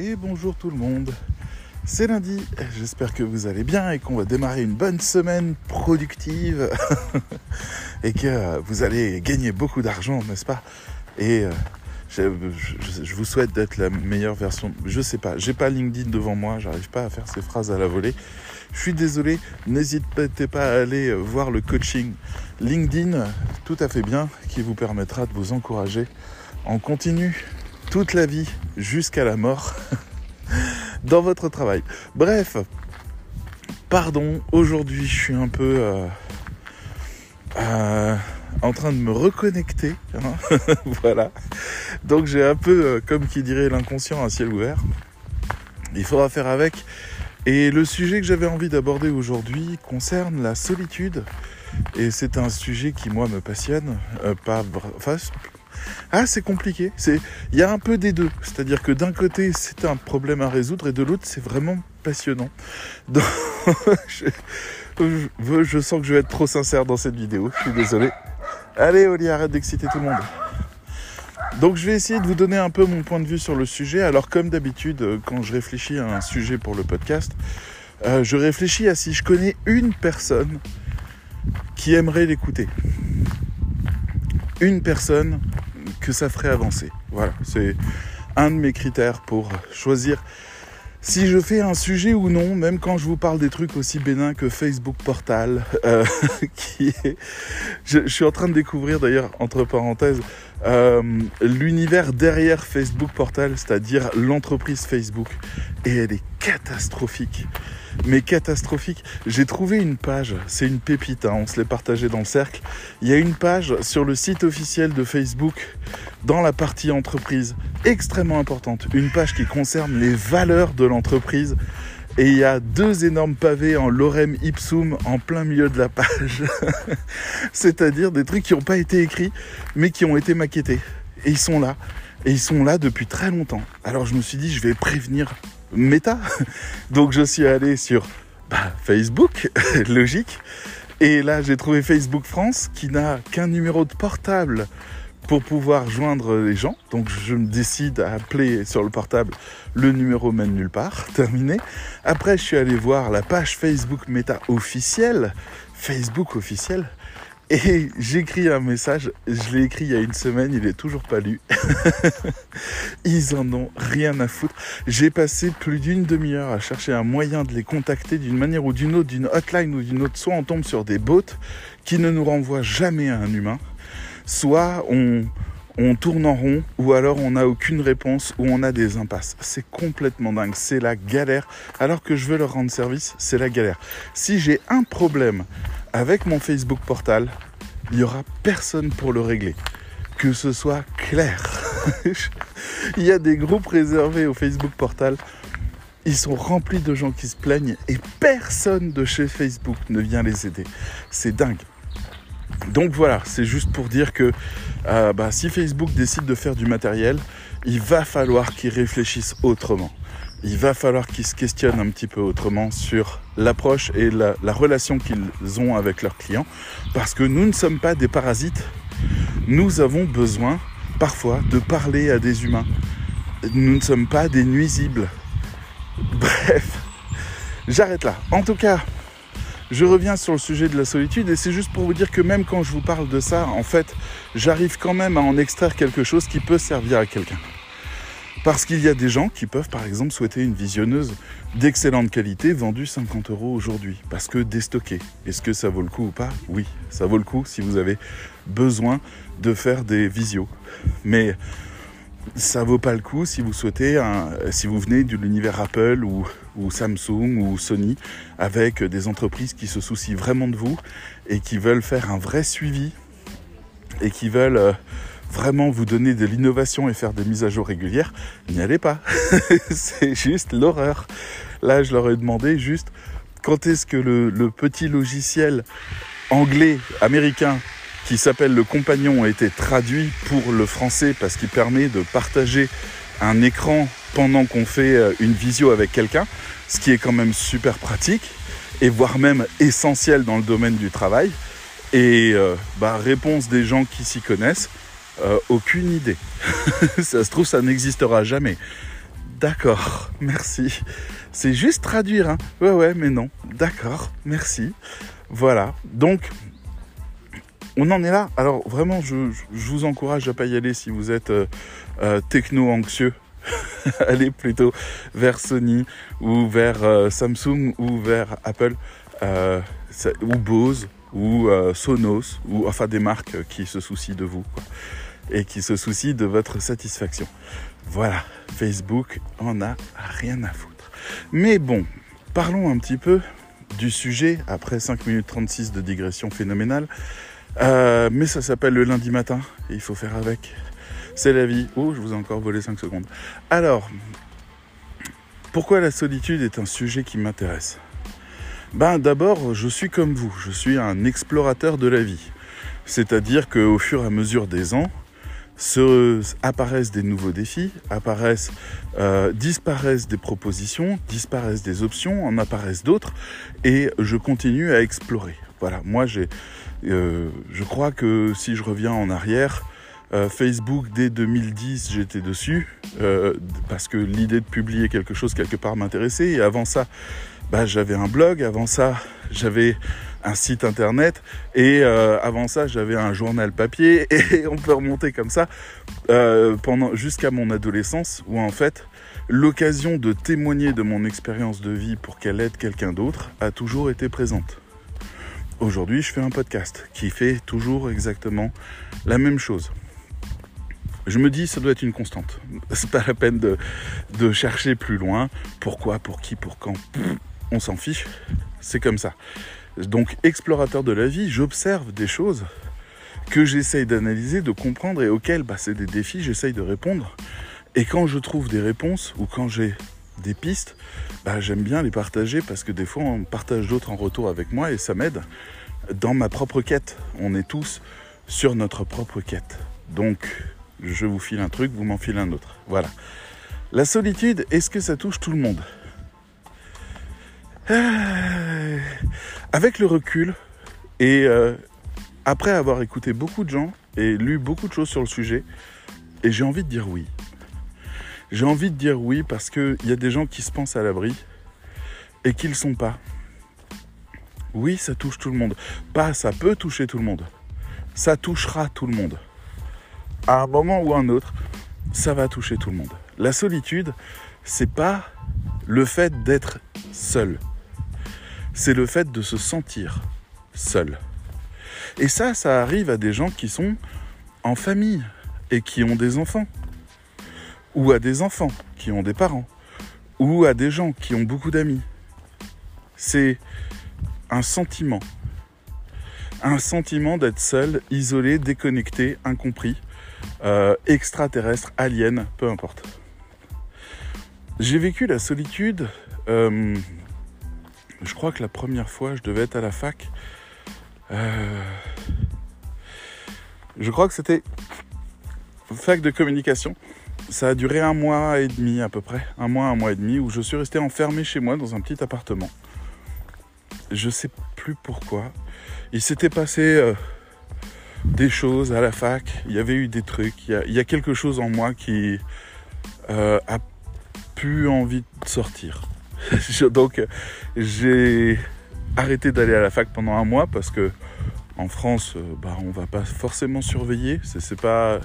et bonjour tout le monde. C'est lundi, j'espère que vous allez bien et qu'on va démarrer une bonne semaine productive et que vous allez gagner beaucoup d'argent, n'est-ce pas? Et euh, je, vous souhaite d'être la meilleure version. Je sais pas, j'ai pas LinkedIn devant moi, j'arrive pas à faire ces phrases à la volée. Je suis désolé, n'hésitez pas à aller voir le coaching LinkedIn, tout à fait bien, qui vous permettra de vous encourager en continu toute la vie jusqu'à la mort dans votre travail. Bref, pardon, aujourd'hui je suis un peu euh, euh, en train de me reconnecter. hein. voilà. Donc j'ai un peu, euh, comme qui dirait l'inconscient, un ciel ouvert. Il faudra faire avec. Et le sujet que j'avais envie d'aborder aujourd'hui concerne la solitude. Et c'est un sujet qui, moi, me passionne. Pas, enfin, ah, c'est compliqué. C'est, il y a un peu des deux. C'est-à-dire que d'un côté, c'est un problème à résoudre, et de l'autre, c'est vraiment passionnant. Je sens que je vais être trop sincère dans cette vidéo. Je suis désolé. Allez, Oli, arrête d'exciter tout le monde. Donc je vais essayer de vous donner un peu mon point de vue sur le sujet. Alors comme d'habitude, euh, quand je réfléchis à un sujet pour le podcast, euh, je réfléchis à si je connais une personne qui aimerait l'écouter. Une personne que ça ferait avancer. Voilà, c'est un de mes critères pour choisir si je fais un sujet ou non, même quand je vous parle des trucs aussi bénins que Facebook Portal, euh, qui est... Je, suis en train de découvrir d'ailleurs, entre parenthèses, euh, l'univers derrière Facebook Portal, c'est-à-dire l'entreprise Facebook. Et elle est catastrophique. Mais catastrophique. J'ai trouvé une page, c'est une pépite, hein, on se l'est partagé dans le cercle. Il y a une page sur le site officiel de Facebook, dans la partie entreprise, extrêmement importante. Une page qui concerne les valeurs de l'entreprise. Et il y a deux énormes pavés en lorem ipsum en plein milieu de la page. C'est-à-dire des trucs qui n'ont pas été écrits, mais qui ont été maquettés. Et ils sont là. Et ils sont là depuis très longtemps. Alors je me suis dit, je vais prévenir Meta. Donc je suis allé sur bah, Facebook, logique. Et là, j'ai trouvé Facebook France qui n'a qu'un numéro de portable pour pouvoir joindre les gens. Donc je me décide à appeler sur le portable. Le numéro mène nulle part. Terminé. Après, je suis allé voir la page Facebook Meta officielle. Facebook officielle. Et j'écris un message, je l'ai écrit il y a une semaine, il est toujours pas lu. Ils en ont rien à foutre. J'ai passé plus d'une demi-heure à chercher un moyen de les contacter d'une manière ou d'une autre, d'une hotline ou d'une autre. Soit on tombe sur des bots qui ne nous renvoient jamais à un humain, soit on, on tourne en rond, ou alors on n'a aucune réponse, ou on a des impasses. C'est complètement dingue, c'est la galère. Alors que je veux leur rendre service, c'est la galère. Si j'ai un problème avec mon Facebook portal, il n'y aura personne pour le régler. Que ce soit clair. il y a des groupes réservés au Facebook portal. Ils sont remplis de gens qui se plaignent et personne de chez Facebook ne vient les aider. C'est dingue. Donc voilà, c'est juste pour dire que euh, bah, si Facebook décide de faire du matériel, il va falloir qu'ils réfléchissent autrement. Il va falloir qu'ils se questionnent un petit peu autrement sur l'approche et la, la relation qu'ils ont avec leurs clients. Parce que nous ne sommes pas des parasites. Nous avons besoin parfois de parler à des humains. Nous ne sommes pas des nuisibles. Bref, j'arrête là. En tout cas, je reviens sur le sujet de la solitude et c'est juste pour vous dire que même quand je vous parle de ça, en fait, j'arrive quand même à en extraire quelque chose qui peut servir à quelqu'un. Parce qu'il y a des gens qui peuvent par exemple souhaiter une visionneuse d'excellente qualité vendue 50 euros aujourd'hui. Parce que déstockée. Est-ce que ça vaut le coup ou pas? Oui, ça vaut le coup si vous avez besoin de faire des visios. Mais ça vaut pas le coup si vous souhaitez, si vous venez de l'univers Apple ou, ou Samsung ou Sony, avec des entreprises qui se soucient vraiment de vous et qui veulent faire un vrai suivi et qui veulent euh, vraiment vous donner de l'innovation et faire des mises à jour régulières, n'y allez pas. C'est juste l'horreur. Là, je leur ai demandé juste quand est-ce que le, petit logiciel anglais, américain, qui s'appelle le compagnon a été traduit pour le français parce qu'il permet de partager un écran pendant qu'on fait euh, une visio avec quelqu'un, ce qui est quand même super pratique et voire même essentiel dans le domaine du travail. Et euh, bah, réponse des gens qui s'y connaissent, euh, aucune idée. ça se trouve, ça n'existera jamais. d'accord, merci. C'est juste traduire, hein. Ouais, ouais, mais non. D'accord, merci. Voilà. Donc, on en est là. Alors, vraiment, je, vous encourage à pas y aller si vous êtes euh, euh, techno-anxieux. Allez plutôt vers Sony ou vers Samsung ou vers Apple ou Bose ou Sonos ou enfin des marques qui se soucient de vous et qui se soucient de votre satisfaction. Voilà, Facebook en a rien à foutre. Mais bon, parlons un petit peu du sujet après 5 minutes 36 de digression phénoménale. Euh, mais ça s'appelle le lundi matin et il faut faire avec. C'est la vie. Oh, je vous ai encore volé 5 secondes. Alors, pourquoi la solitude est un sujet qui m'intéresse? Ben d'abord, je suis comme vous, je suis un explorateur de la vie. C'est-à-dire qu'au fur et à mesure des ans, apparaissent des nouveaux défis, apparaissent, euh, disparaissent des propositions, disparaissent des options, en apparaissent d'autres, et je continue à explorer. Voilà, moi j'ai, euh, je crois que si je reviens en arrière, euh, Facebook dès 2010 j'étais dessus parce que l'idée de publier quelque chose quelque part m'intéressait, et avant ça, bah, j'avais un blog, avant ça j'avais un site internet et euh, avant ça j'avais un journal papier et on peut remonter comme ça euh, pendant jusqu'à mon adolescence où en fait l'occasion de témoigner de mon expérience de vie pour qu'elle aide quelqu'un d'autre a toujours été présente. Aujourd'hui je fais un podcast qui fait toujours exactement la même chose. Je me dis ça doit être une constante. C'est pas la peine de, de chercher plus loin. Pourquoi, pour qui, pour quand? On s'en fiche. C'est comme ça. Donc explorateur de la vie, j'observe des choses que j'essaye d'analyser, de comprendre et auxquelles bah, c'est des défis, j'essaye de répondre. Et quand je trouve des réponses ou quand j'ai des pistes, bah, j'aime bien les partager parce que des fois on partage d'autres en retour avec moi et ça m'aide dans ma propre quête. On est tous sur notre propre quête. Donc je vous file un truc, vous m'en filez un autre. Voilà. La solitude, est-ce que ça touche tout le monde? avec le recul et euh, après avoir écouté beaucoup de gens et lu beaucoup de choses sur le sujet, et j'ai envie de dire oui. J'ai envie de dire oui parce qu'il y a des gens qui se pensent à l'abri et qui ne le sont pas. Oui, ça touche tout le monde. Pas ça peut toucher tout le monde. Ça touchera tout le monde. À un moment ou à un autre, ça va toucher tout le monde. La solitude, c'est pas le fait d'être seul c'est le fait de se sentir seul. Et ça, ça arrive à des gens qui sont en famille et qui ont des enfants, ou à des enfants qui ont des parents, ou à des gens qui ont beaucoup d'amis. C'est un sentiment. Un sentiment d'être seul, isolé, déconnecté, incompris, euh, extraterrestre, alien, peu importe. J'ai vécu la solitude euh, je crois que la première fois, je devais être à la fac. Euh, je crois que c'était fac de communication. Ça a duré un mois et demi à peu près, un mois, un mois et demi, où je suis resté enfermé chez moi dans un petit appartement. Je sais plus pourquoi. Il s'était passé euh, des choses à la fac. Il y avait eu des trucs. Il y a, quelque chose en moi qui euh, a pu envie de sortir. Donc j'ai arrêté d'aller à la fac pendant un mois parce que en France, euh, bah, on va pas forcément surveiller. C'est pas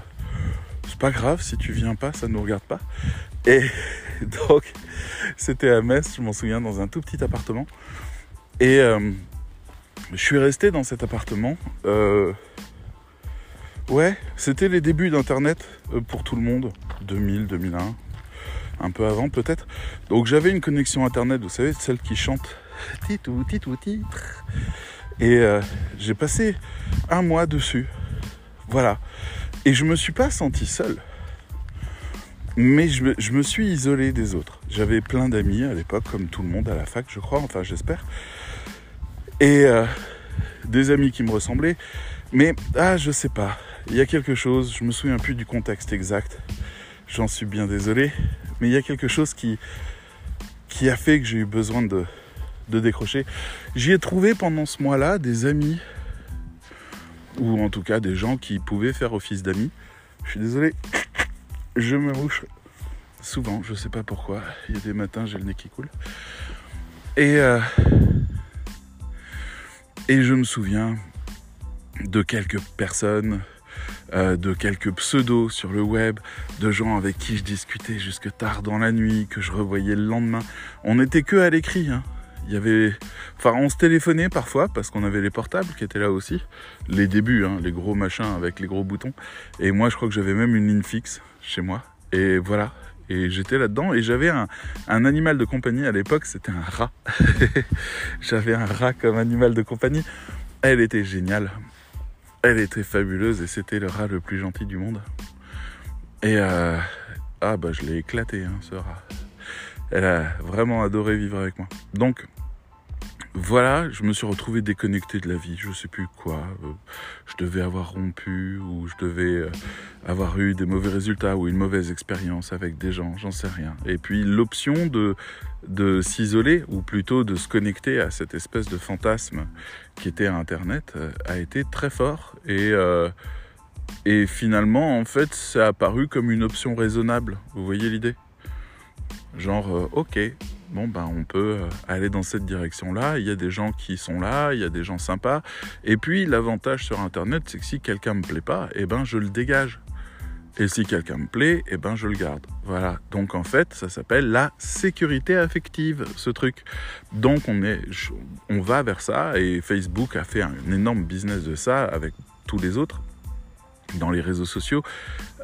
pas grave si tu viens pas, ça ne nous regarde pas. Et donc c'était à Metz, je m'en souviens, dans un tout petit appartement. Et euh, je suis resté dans cet appartement. Euh, ouais, c'était les débuts d'Internet pour tout le monde, 2000, 2001 un peu avant peut-être. Donc j'avais une connexion internet, vous savez, celle qui chante titou titou titre. Et euh, j'ai passé un mois dessus. Voilà. Et je me suis pas senti seul. Mais je, me suis isolé des autres. J'avais plein d'amis à l'époque, comme tout le monde à la fac, je crois, enfin j'espère. Et euh, des amis qui me ressemblaient. Mais, ah, je sais pas. Il y a quelque chose, je me souviens plus du contexte exact. J'en suis bien désolé. Mais il y a quelque chose qui, a fait que j'ai eu besoin de, de décrocher. J'y ai trouvé pendant ce mois-là des amis, ou en tout cas des gens qui pouvaient faire office d'amis. Je suis désolé, je me mouche souvent, je sais pas pourquoi. Il y a des matins, j'ai le nez qui coule. Et, euh, et je me souviens de quelques personnes, euh, de quelques pseudos sur le web, de gens avec qui je discutais jusque tard dans la nuit, que je revoyais le lendemain. On n'était que à l'écrit, hein. Il y avait, enfin, on se téléphonait parfois parce qu'on avait les portables qui étaient là aussi, les débuts, hein, les gros machins avec les gros boutons. Et moi, je crois que j'avais même une ligne fixe chez moi. Et voilà. Et j'étais là-dedans et j'avais un, un, animal de compagnie à l'époque, c'était un rat. j'avais un rat comme animal de compagnie. Elle était géniale. Elle était fabuleuse et c'était le rat le plus gentil du monde. Et euh, ah bah je l'ai éclaté hein, ce rat. Elle a vraiment adoré vivre avec moi. Donc voilà, je me suis retrouvé déconnecté de la vie, je sais plus quoi. Euh, je devais avoir rompu ou je devais euh, avoir eu des mauvais résultats ou une mauvaise expérience avec des gens, j'en sais rien. Et puis l'option de, s'isoler ou plutôt de se connecter à cette espèce de fantasme qui était Internet euh, a été très fort et, et finalement en fait ça a apparu comme une option raisonnable. Vous voyez l'idée? Genre ok, bon ben on peut euh, aller dans cette direction-là, il y a des gens qui sont là, il y a des gens sympas. Et puis l'avantage sur internet, c'est que si quelqu'un me plaît pas, eh ben je le dégage. Et si quelqu'un me plaît, eh ben je le garde. Voilà. Donc en fait, ça s'appelle la sécurité affective, ce truc. Donc on est, on va vers ça et Facebook a fait un énorme business de ça avec tous les autres dans les réseaux sociaux.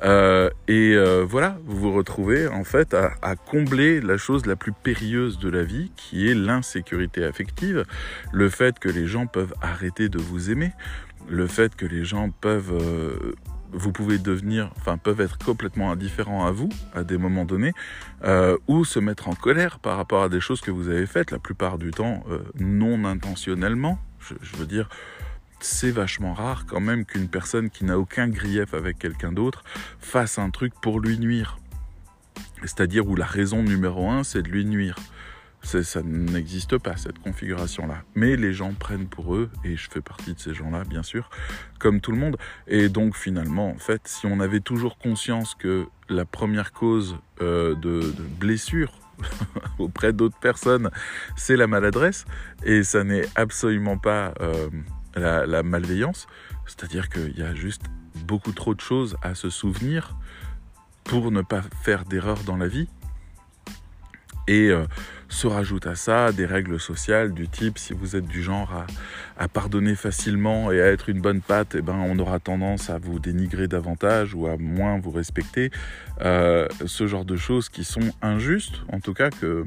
Euh, et euh, voilà, vous vous retrouvez en fait à, à, combler la chose la plus périlleuse de la vie, qui est l'insécurité affective, le fait que les gens peuvent arrêter de vous aimer, le fait que les gens peuvent, euh, vous pouvez devenir, enfin peuvent être complètement indifférents à vous à des moments donnés, euh, ou se mettre en colère par rapport à des choses que vous avez faites, la plupart du temps euh, non intentionnellement. Je, je veux dire, c'est vachement rare quand même qu'une personne qui n'a aucun grief avec quelqu'un d'autre fasse un truc pour lui nuire. C'est-à-dire où la raison numéro un, c'est de lui nuire. Ça n'existe pas, cette configuration-là. Mais les gens prennent pour eux, et je fais partie de ces gens-là, bien sûr, comme tout le monde. Et donc, finalement, en fait, si on avait toujours conscience que la première cause euh, de, blessure auprès d'autres personnes, c'est la maladresse, et ça n'est absolument pas... Euh, la, la malveillance, c'est-à-dire qu'il y a juste beaucoup trop de choses à se souvenir pour ne pas faire d'erreur dans la vie. Et euh, se rajoute à ça des règles sociales du type si vous êtes du genre à, à pardonner facilement et à être une bonne patte, eh ben, on aura tendance à vous dénigrer davantage ou à moins vous respecter. Euh, ce genre de choses qui sont injustes, en tout cas que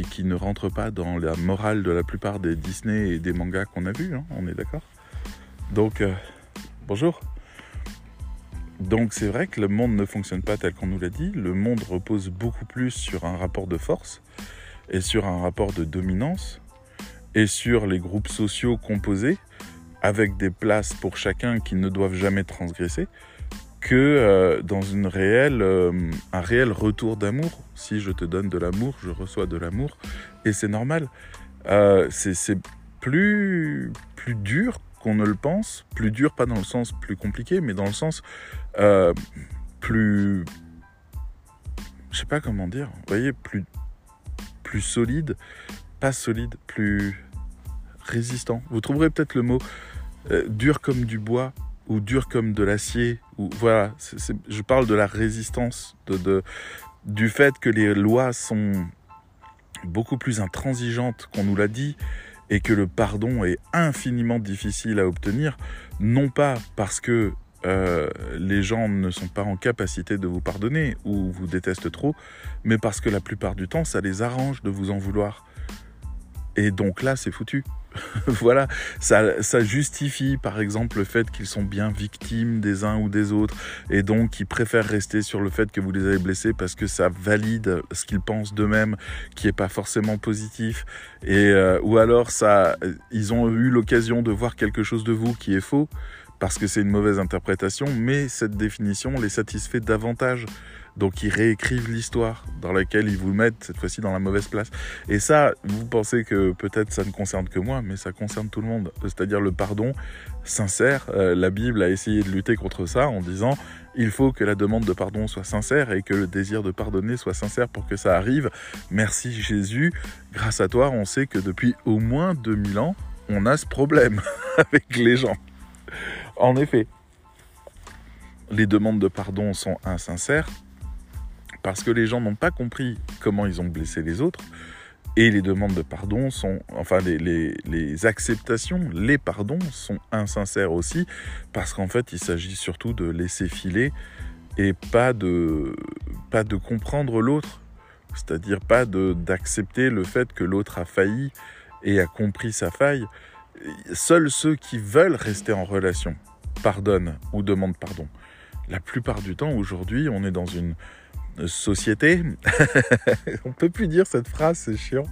qui, ne rentre pas dans la morale de la plupart des Disney et des mangas qu'on a vus, hein, on est d'accord? Donc, euh, bonjour. Donc c'est vrai que le monde ne fonctionne pas tel qu'on nous l'a dit, le monde repose beaucoup plus sur un rapport de force et sur un rapport de dominance et sur les groupes sociaux composés avec des places pour chacun qui ne doivent jamais transgresser que euh, dans une réelle, euh, un réel retour d'amour. Si je te donne de l'amour, je reçois de l'amour. Et c'est normal. Euh, c'est plus, plus dur qu'on ne le pense. Plus dur, pas dans le sens plus compliqué, mais dans le sens euh, plus... Je sais pas comment dire. Vous voyez, plus, plus solide. Pas solide, plus résistant. Vous trouverez peut-être le mot dur comme du bois ou dur comme de l'acier, voilà, je parle de la résistance, de, du fait que les lois sont beaucoup plus intransigeantes qu'on nous l'a dit, et que le pardon est infiniment difficile à obtenir, non pas parce que euh, les gens ne sont pas en capacité de vous pardonner ou vous détestent trop, mais parce que la plupart du temps, ça les arrange de vous en vouloir. Et donc là, c'est foutu. voilà, ça, ça, justifie par exemple le fait qu'ils sont bien victimes des uns ou des autres et donc qu'ils préfèrent rester sur le fait que vous les avez blessés parce que ça valide ce qu'ils pensent d'eux-mêmes qui est pas forcément positif. Et euh, ou alors ça ils ont eu l'occasion de voir quelque chose de vous qui est faux parce que c'est une mauvaise interprétation mais cette définition les satisfait davantage Donc ils réécrivent l'histoire dans laquelle ils vous mettent cette fois-ci dans la mauvaise place. Et ça, vous pensez que peut-être ça ne concerne que moi, mais ça concerne tout le monde. C'est-à-dire le pardon sincère. Euh, la Bible a essayé de lutter contre ça en disant il faut que la demande de pardon soit sincère et que le désir de pardonner soit sincère pour que ça arrive. Merci Jésus. Grâce à toi, on sait que depuis au moins 2000 ans, on a ce problème avec les gens. En effet, les demandes de pardon sont insincères parce que les gens n'ont pas compris comment ils ont blessé les autres. Et les demandes de pardon sont, enfin les, acceptations, les pardons sont insincères aussi, parce qu'en fait il s'agit surtout de laisser filer et pas de, pas de comprendre l'autre, c'est-à-dire pas d'accepter le fait que l'autre a failli et a compris sa faille. Seuls ceux qui veulent rester en relation pardonnent ou demandent pardon. La plupart du temps aujourd'hui on est dans une société. on peut plus dire cette phrase, c'est chiant.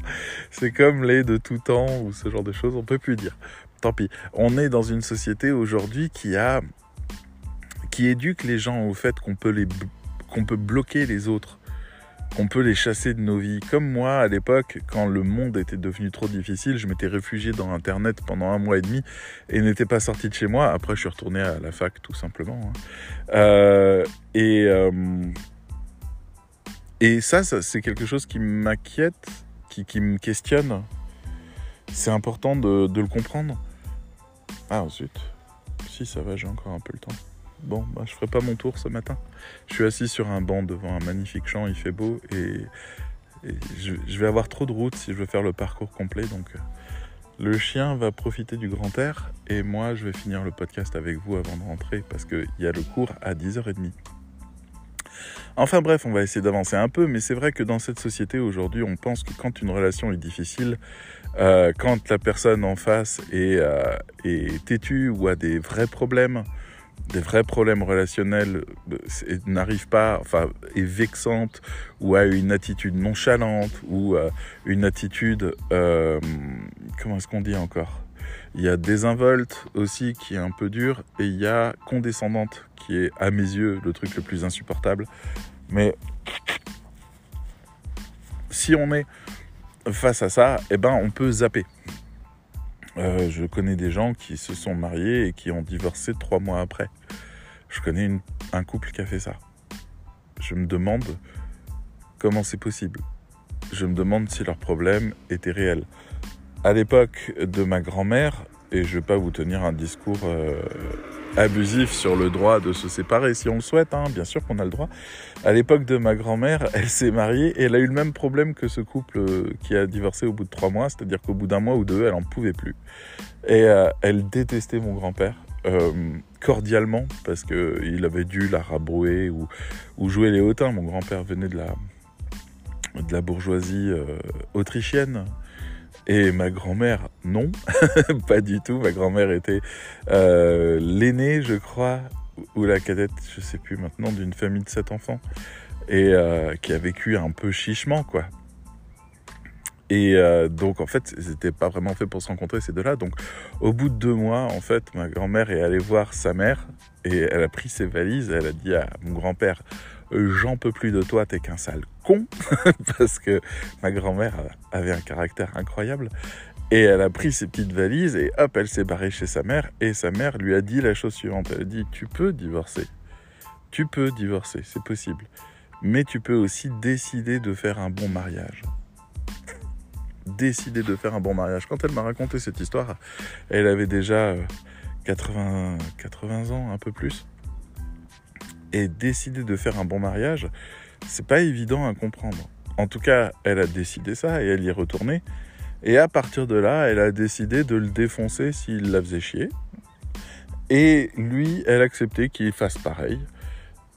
C'est comme les de tout temps ou ce genre de choses, on peut plus dire. Tant pis. On est dans une société aujourd'hui qui a qui éduque les gens au fait qu'on peut les qu'on peut bloquer les autres, qu'on peut les chasser de nos vies. Comme moi à l'époque, quand le monde était devenu trop difficile, je m'étais réfugié dans Internet pendant un mois et demi et n'étais pas sorti de chez moi. Après, je suis retourné à la fac tout simplement. Hein. Euh, et euh, et ça, c'est quelque chose qui m'inquiète, qui, me questionne. C'est important de, le comprendre. Ah zut. Si ça va, j'ai encore un peu le temps. Bon, bah, je ferai pas mon tour ce matin. Je suis assis sur un banc devant un magnifique champ, il fait beau et, je, vais avoir trop de route si je veux faire le parcours complet. Donc euh, le chien va profiter du grand air et moi je vais finir le podcast avec vous avant de rentrer parce qu'il y a le cours à 10h30. Enfin bref, on va essayer d'avancer un peu, mais c'est vrai que dans cette société aujourd'hui, on pense que quand une relation est difficile, euh, quand la personne en face est, euh, est, têtue ou a des vrais problèmes, des vrais problèmes relationnels, euh, n'arrive pas, enfin, est vexante ou a une attitude nonchalante ou une attitude, comment est-ce qu'on dit encore? Il y a désinvolte aussi qui est un peu dur et il y a condescendante qui est à mes yeux le truc le plus insupportable. Mais si on est face à ça, eh ben on peut zapper. Euh, je connais des gens qui se sont mariés et qui ont divorcé trois mois après. Je connais un couple qui a fait ça. Je me demande comment c'est possible. Je me demande si leur problème était réel à l'époque de ma grand-mère, et je ne vais pas vous tenir un discours euh, abusif sur le droit de se séparer si on le souhaite, hein, bien sûr qu'on a le droit. À l'époque de ma grand-mère, elle s'est mariée et elle a eu le même problème que ce couple euh, qui a divorcé au bout de trois mois, c'est-à-dire qu'au bout d'un mois ou deux, elle n'en pouvait plus. Et euh, elle détestait mon grand-père. cordialement parce qu'il avait dû la rabrouer ou, ou jouer les hautains. Mon grand-père venait de la, de la bourgeoisie autrichienne, et ma grand-mère, non, pas du tout. Ma grand-mère était euh, l'aînée, je crois, ou la cadette, je sais plus maintenant, d'une famille de sept enfants, et euh, qui a vécu un peu chichement, quoi. Et euh, donc, en fait, c'était pas vraiment fait pour se rencontrer ces deux-là. Donc, au bout de deux mois, en fait, ma grand-mère est allée voir sa mère et elle a pris ses valises. Elle a dit à mon grand-père J'en peux plus de toi, t'es qu'un sale con. Parce que ma grand-mère avait un caractère incroyable. Et elle a pris ses petites valises et hop, elle s'est barrée chez sa mère. Et sa mère lui a dit la chose suivante Elle a dit Tu peux divorcer. Tu peux divorcer, c'est possible. Mais tu peux aussi décider de faire un bon mariage décider de faire un bon mariage. Quand elle m'a raconté cette histoire, elle avait déjà 80, euh, 80 ans, un peu plus. Et décider de faire un bon mariage, c'est pas évident à comprendre. En tout cas, elle a décidé ça et elle y est retournée. Et à partir de là, elle a décidé de le défoncer s'il la faisait chier. Et lui, elle a accepté qu'il fasse pareil.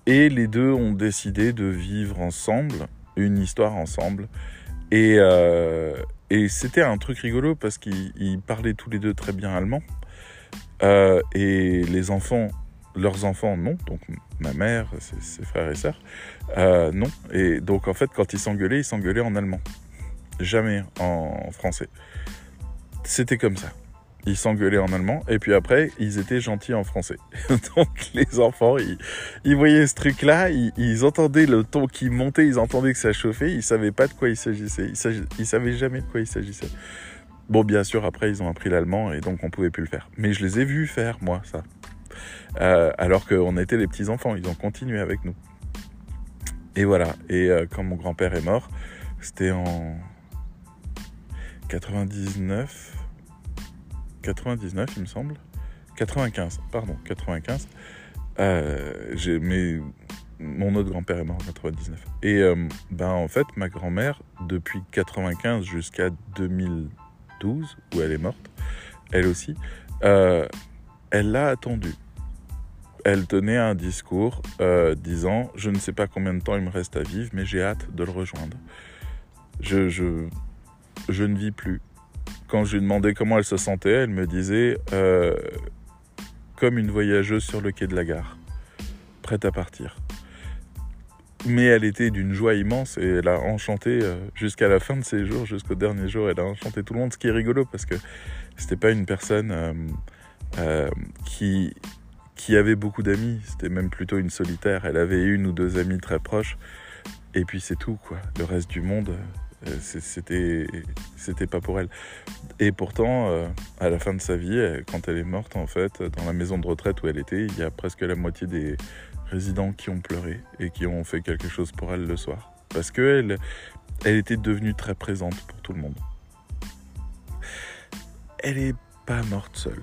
Et les deux ont décidé de vivre ensemble, une histoire ensemble. Et, euh, et c'était un truc rigolo parce qu'ils parlaient tous les deux très bien allemand. Euh, et les enfants, leurs enfants, non. Donc ma mère, ses, frères et sœurs, euh, non. Et donc en fait, quand ils s'engueulaient, ils s'engueulaient en allemand. Jamais en français. C'était comme ça. ils s'engueulaient en allemand, et puis après, ils étaient gentils en français. Donc les enfants, ils, voyaient ce truc-là, ils, entendaient le ton qui montait, ils entendaient que ça chauffait, ils savaient pas de quoi il s'agissait, ils, ils savaient jamais de quoi il s'agissait. Bon, bien sûr, après, ils ont appris l'allemand, et donc on pouvait plus le faire. Mais je les ai vus faire, moi, ça. Euh, alors qu'on était les petits enfants, ils ont continué avec nous. Et voilà, et euh, quand mon grand-père est mort, c'était en 99, 99 il me semble, 95, pardon, 95. Euh, j'ai, mais mon autre grand-père est mort en 99. Et ben en fait, ma grand-mère, depuis 95 jusqu'à 2012, où elle est morte, elle aussi, elle l'a attendu. Elle tenait un discours disant Je ne sais pas combien de temps il me reste à vivre, mais j'ai hâte de le rejoindre. Je, je, je ne vis plus. Quand je lui demandais comment elle se sentait, elle me disait euh, comme une voyageuse sur le quai de la gare, prête à partir. Mais elle était d'une joie immense et elle a enchanté euh, jusqu'à la fin de ses jours, jusqu'au dernier jour, elle a enchanté tout le monde, ce qui est rigolo parce que c'était pas une personne euh, qui, qui avait beaucoup d'amis, c'était même plutôt une solitaire. Elle avait une ou deux amis très proches. Et puis c'est tout quoi. Le reste du monde, euh, c'était c'était pas pour elle. Et pourtant euh, à la fin de sa vie quand elle est morte en fait dans la maison de retraite où elle était il y a presque la moitié des résidents qui ont pleuré et qui ont fait quelque chose pour elle le soir. Parce que elle, elle était devenue très présente pour tout le monde. Elle est pas morte seule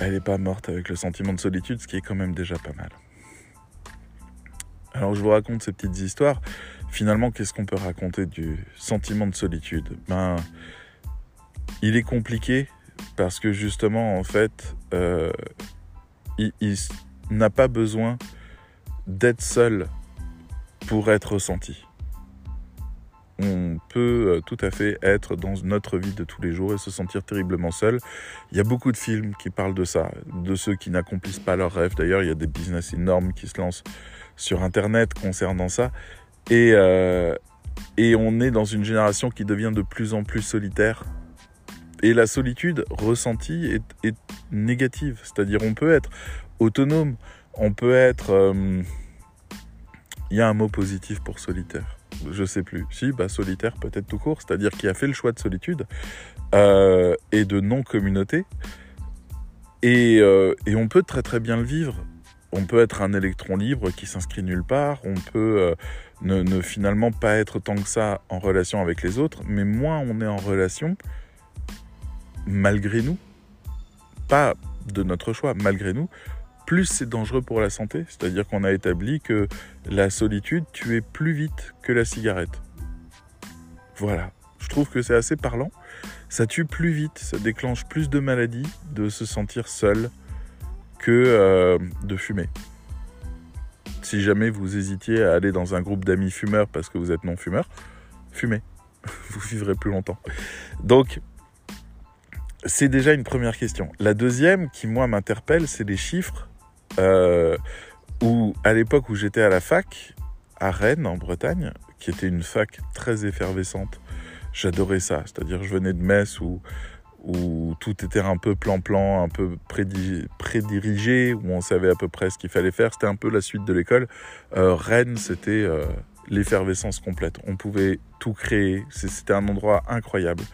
elle est pas morte avec le sentiment de solitude ce qui est quand même déjà pas mal. Alors je vous raconte ces petites histoires. Finalement, qu'est-ce qu'on peut raconter du sentiment de solitude? Ben, il est compliqué parce que justement, en fait, euh, il, n'a pas besoin d'être seul pour être ressenti. On peut euh, tout à fait être dans notre vie de tous les jours et se sentir terriblement seul. Il y a beaucoup de films qui parlent de ça, de ceux qui n'accomplissent pas leurs rêves. D'ailleurs, il y a des business énormes qui se lancent sur Internet concernant ça. Et, euh, on est dans une génération qui devient de plus en plus solitaire. Et la solitude ressentie est, est négative. C'est-à-dire on peut être autonome, on peut être... Euh, il y a un mot positif pour solitaire. Je sais plus. Si, bah solitaire peut-être tout court, c'est-à-dire qui a fait le choix de solitude euh, et de non-communauté. Et, euh, et, on peut très très bien le vivre. On peut être un électron libre qui s'inscrit nulle part. On peut euh, ne, finalement pas être tant que ça en relation avec les autres, mais moins on est en relation, malgré nous, pas de notre choix, malgré nous, plus c'est dangereux pour la santé. C'est-à-dire qu'on a établi que la solitude tuait plus vite que la cigarette. Voilà, je trouve que c'est assez parlant. Ça tue plus vite, ça déclenche plus de maladies de se sentir seul que euh, de fumer si jamais vous hésitiez à aller dans un groupe d'amis fumeurs parce que vous êtes non fumeur, fumez. vous vivrez plus longtemps. Donc, c'est déjà une première question. La deuxième qui, moi, m'interpelle, c'est les chiffres. Euh, où, à l'époque où j'étais à la fac, à Rennes, en Bretagne, qui était une fac très effervescente, j'adorais ça. C'est-à-dire, je venais de Metz où où tout était un peu plan-plan, un peu prédirigé, où on savait à peu près ce qu'il fallait faire. C'était un peu la suite de l'école. Euh, Rennes, c'était euh, l'effervescence complète. On pouvait tout créer. C'était un endroit incroyable.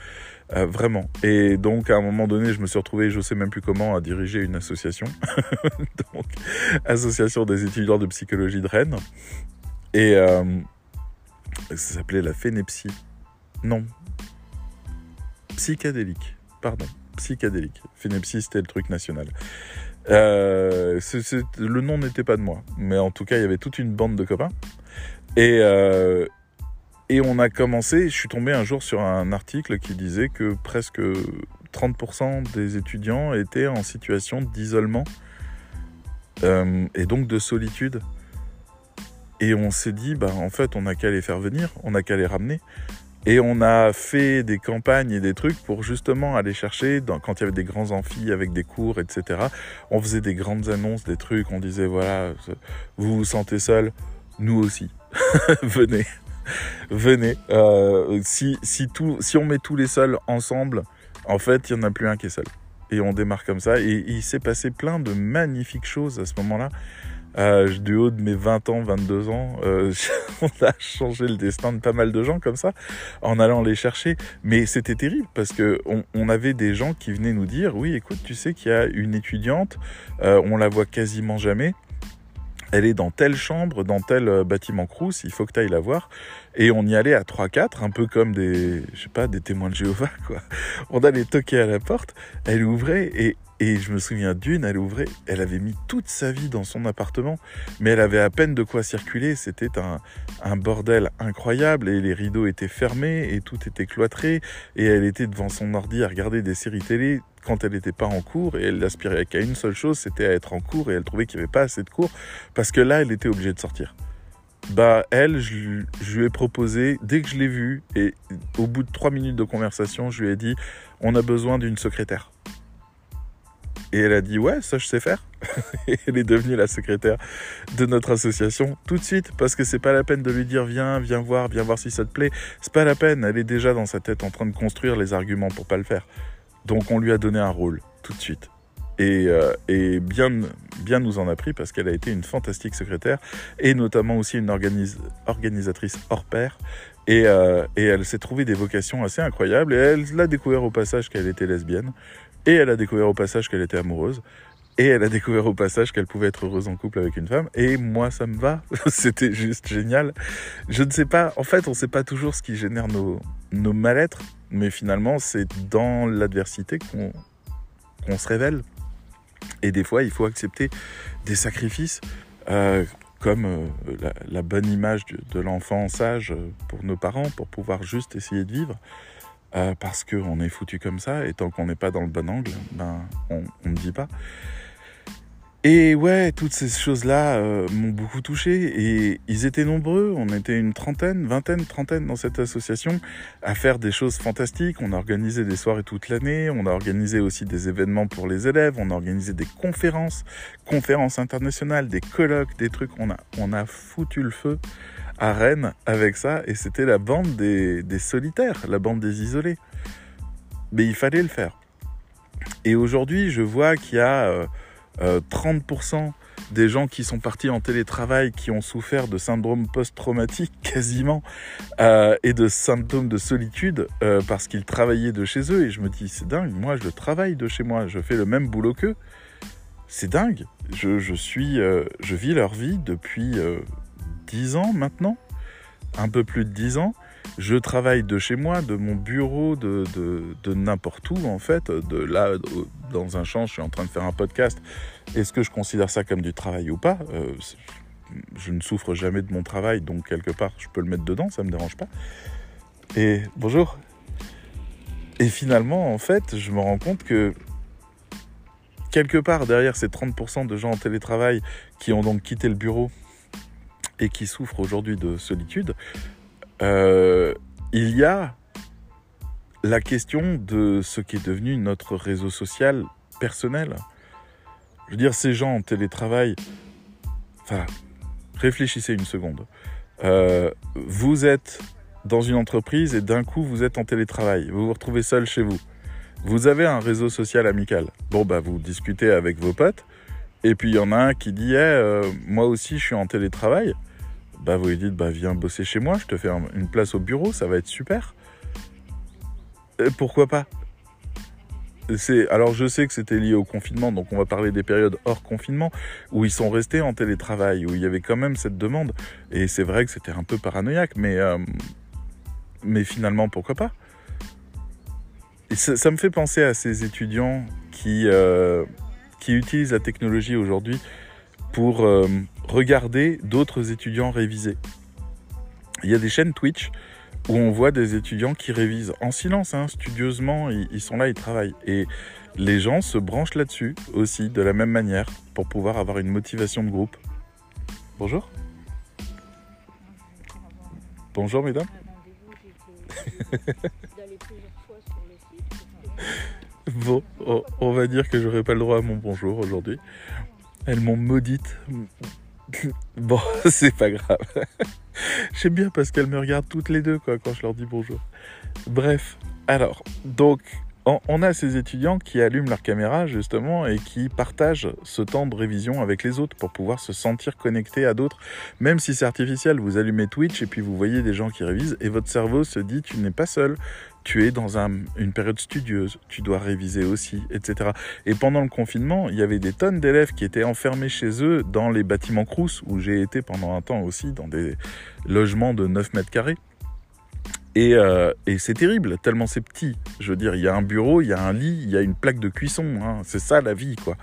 Euh, vraiment. Et donc, à un moment donné, je me suis retrouvé, je ne sais même plus comment, à diriger une association. donc, association des étudiants de psychologie de Rennes. Et ça s'appelait la Phénepsie. Non. Psychédélique pardon, psychédélique. Phénepsie, c'était le truc national. Euh, le nom n'était pas de moi, mais en tout cas, il y avait toute une bande de copains. Et, euh, et on a commencé, je suis tombé un jour sur un article qui disait que presque 30% des étudiants étaient en situation d'isolement euh, et donc de solitude. Et on s'est dit, bah, en fait, on n'a qu'à les faire venir, on n'a qu'à les ramener. Et on a fait des campagnes et des trucs pour justement aller chercher, quand il y avait des grands amphis avec des cours, etc. On faisait des grandes annonces, des trucs, on disait voilà, vous vous sentez seul, nous aussi, venez, venez. Euh, si, si, tout, si on met tous les seuls ensemble, en fait, il n'y en a plus un qui est seul. et on démarre comme ça. Et, il s'est passé plein de magnifiques choses à ce moment-là. Euh, du haut de mes 20 ans, 22 ans, euh, on a changé le destin de pas mal de gens comme ça, en allant les chercher. Mais c'était terrible parce que on, avait des gens qui venaient nous dire, oui, écoute, tu sais qu'il y a une étudiante, on la voit quasiment jamais elle est dans telle chambre, dans tel euh, bâtiment Crous, il faut que tu ailles la voir. Et on y allait à 3-4, un peu comme des, je sais pas, des témoins de Jéhovah, quoi. On allait toquer à la porte, elle ouvrait et, et je me souviens d'une, elle ouvrait, elle avait mis toute sa vie dans son appartement, mais elle avait à peine de quoi circuler. C'était un, un bordel incroyable et les rideaux étaient fermés et tout était cloîtré et elle était devant son ordi à regarder des séries télé quand elle n'était pas en cours et elle n'aspirait qu'à une seule chose, c'était à être en cours et elle trouvait qu'il n'y avait pas assez de cours parce que là, elle était obligée de sortir. Bah, elle, je, lui ai proposé, dès que je l'ai vue, et au bout de trois minutes de conversation, je lui ai dit on a besoin d'une secrétaire. Et elle a dit ouais, ça je sais faire. et elle est devenue la secrétaire de notre association tout de suite parce que c'est pas la peine de lui dire viens, viens voir, viens voir si ça te plaît. C'est pas la peine, elle est déjà dans sa tête en train de construire les arguments pour pas le faire. Donc on lui a donné un rôle tout de suite. Et, euh, et bien, bien nous en a pris parce qu'elle a été une fantastique secrétaire et notamment aussi une organisatrice hors pair. Et, euh, et elle s'est trouvée des vocations assez incroyables et elle l'a découvert au passage qu'elle était lesbienne et elle a découvert au passage qu'elle était amoureuse. Et elle a découvert au passage qu'elle pouvait être heureuse en couple avec une femme. Et moi, ça me va. C'était juste génial. Je ne sais pas, en fait, on ne sait pas toujours ce qui génère nos, nos mal-être. Mais finalement, c'est dans l'adversité qu'on se révèle. Et des fois, il faut accepter des sacrifices, euh, comme euh, la, bonne image de, l'enfant sage pour nos parents, pour pouvoir juste essayer de vivre. Euh, parce qu'on est foutu comme ça, et tant qu'on n'est pas dans le bon angle, ben, on ne dit pas. Et ouais, toutes ces choses-là euh, m'ont beaucoup touché et ils étaient nombreux. On était une trentaine, vingtaine, trentaine dans cette association à faire des choses fantastiques. On a organisé des soirées toute l'année. On a organisé aussi des événements pour les élèves. On a organisé des conférences, conférences internationales, des colloques, des trucs. On a, on a foutu le feu à Rennes avec ça et c'était la bande des, des solitaires, la bande des isolés. Mais il fallait le faire. Et aujourd'hui, je vois qu'il y a euh, 30% euh, des gens qui sont partis en télétravail qui ont souffert de syndrome post-traumatique quasiment euh, et de symptômes de solitude euh, parce qu'ils travaillaient de chez eux. Et je me dis c'est dingue moi je travaille de chez moi. Je fais le même boulot qu'eux. C'est dingue. Je, je suis je vis leur vie depuis 10 ans maintenant. Un peu plus de 10 ans je travaille de chez moi, de mon bureau, de, n'importe où en fait. De là, dans un champ, je suis en train de faire un podcast. Est-ce que je considère ça comme du travail ou pas? Euh, Je ne souffre jamais de mon travail, donc quelque part, je peux le mettre dedans, ça me dérange pas. Et bonjour. Et finalement, en fait, je me rends compte que quelque part derrière ces 30% de gens en télétravail qui ont donc quitté le bureau et qui souffrent aujourd'hui de solitude, euh, il y a la question de ce qui est devenu notre réseau social personnel. Je veux dire, ces gens en télétravail, enfin, réfléchissez une seconde. Euh, vous êtes dans une entreprise et d'un coup vous êtes en télétravail, vous vous retrouvez seul chez vous. Vous avez un réseau social amical. Bon, bah, vous discutez avec vos potes, et puis il y en a un qui dit eh, Moi aussi, je suis en télétravail bah vous lui dites bah viens bosser chez moi, je te fais une place au bureau, ça va être super. Et pourquoi pas? Alors je sais que c'était lié au confinement, donc on va parler des périodes hors confinement où ils sont restés en télétravail, où il y avait quand même cette demande. Et c'est vrai que c'était un peu paranoïaque, mais euh, mais finalement pourquoi pas? Ça, me fait penser à ces étudiants qui euh, qui utilisent la technologie aujourd'hui pour euh, regarder d'autres étudiants réviser. Il y a des chaînes Twitch où on voit des étudiants qui révisent en silence, hein, studieusement, ils, sont là, ils travaillent. Et les gens se branchent là-dessus aussi, de la même manière, pour pouvoir avoir une motivation de groupe. Bonjour. Bonjour mesdames. bon, on va dire que j'aurai pas le droit à mon bonjour aujourd'hui. Elles m'ont maudite. Bon, c'est pas grave. J'aime bien parce qu'elles me regardent toutes les deux quand je leur dis bonjour. Bref, alors, donc, on a ces étudiants qui allument leur caméra justement et qui partagent ce temps de révision avec les autres pour pouvoir se sentir connectés à d'autres. Même si c'est artificiel, vous allumez Twitch et puis vous voyez des gens qui révisent et votre cerveau se dit tu n'es pas seul, tu es dans une période studieuse, tu dois réviser aussi, etc. Et pendant le confinement, il y avait des tonnes d'élèves qui étaient enfermés chez eux dans les bâtiments Crous, où j'ai été pendant un temps aussi, dans des logements de 9 mètres carrés. Euh, et, c'est terrible, tellement c'est petit. Je veux dire, il y a un bureau, il y a un lit, il y a une plaque de cuisson. Hein. C'est ça la vie, quoi.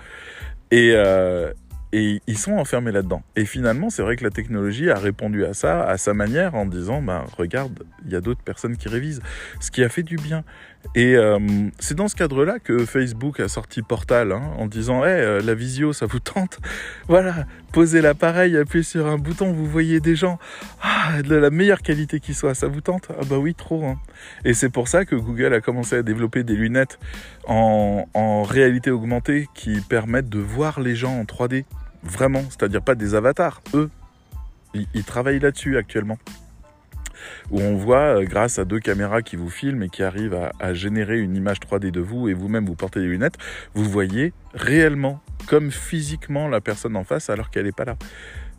Et, euh, et ils sont enfermés là-dedans. Et finalement, c'est vrai que la technologie a répondu à ça à sa manière en disant, ben, regarde, il y a d'autres personnes qui révisent, ce qui a fait du bien. Et euh, c'est dans ce cadre-là que Facebook a sorti Portal hein, en disant, hey, euh, la visio, ça vous tente? Voilà, posez l'appareil, appuyez sur un bouton, vous voyez des gens ah, de la meilleure qualité qui soit, ça vous tente? Ah bah oui, trop. Hein. Et c'est pour ça que Google a commencé à développer des lunettes en, en réalité augmentée qui permettent de voir les gens en 3D Vraiment, c'est-à-dire pas des avatars. Eux, ils, travaillent là-dessus actuellement. Où on voit, euh, grâce à deux caméras qui vous filment et qui arrivent à, générer une image 3D de vous et vous-même vous portez des lunettes, vous voyez réellement, comme physiquement, la personne en face alors qu'elle n'est pas là.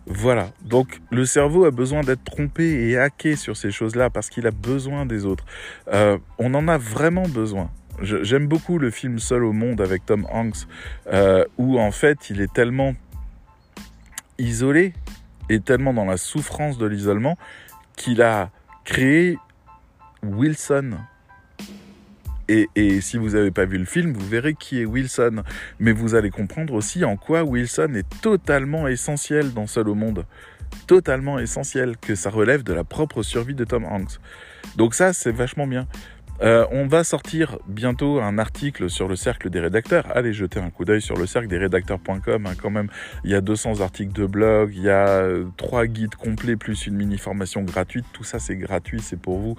Voilà, donc le cerveau a besoin d'être trompé et hacké sur ces choses-là parce qu'il a besoin des autres. Euh, on en a vraiment besoin. J'aime beaucoup le film Seul au monde avec Tom Hanks, euh, où en fait il est tellement isolé et tellement dans la souffrance de l'isolement qu'il a créé Wilson. Et, si vous n'avez pas vu le film, vous verrez qui est Wilson. Mais vous allez comprendre aussi en quoi Wilson est totalement essentiel dans Seul au monde. Totalement essentiel, que ça relève de la propre survie de Tom Hanks. Donc ça, c'est vachement bien. Euh, on va sortir bientôt un article sur le cercle des rédacteurs. Allez jeter un coup d'œil sur le cercle des rédacteurs.com. Hein, quand même, il y a 200 articles de blog, il y a euh, trois guides complets plus une mini formation gratuite. Tout ça, c'est gratuit, c'est pour vous.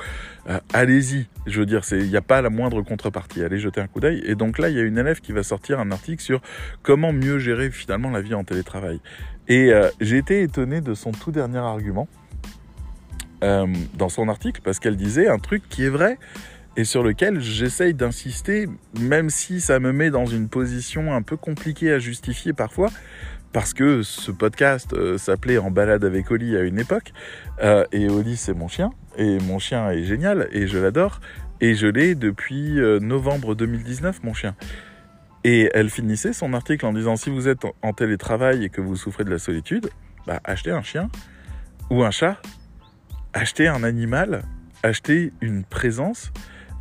Euh, allez-y. Je veux dire, il n'y a pas la moindre contrepartie. Allez jeter un coup d'œil. Et donc là, il y a une élève qui va sortir un article sur comment mieux gérer finalement la vie en télétravail. Et j'ai été étonné de son tout dernier argument. dans son article parce qu'elle disait un truc qui est vrai, et sur lequel j'essaye d'insister, même si ça me met dans une position un peu compliquée à justifier parfois, parce que ce podcast euh, s'appelait En balade avec Oli à une époque, euh, et Oli c'est mon chien, et mon chien est génial, et je l'adore, et je l'ai depuis euh, novembre 2019, mon chien. Et elle finissait son article en disant si vous êtes en télétravail et que vous souffrez de la solitude, bah, achetez un chien ou un chat, achetez un animal, achetez une présence,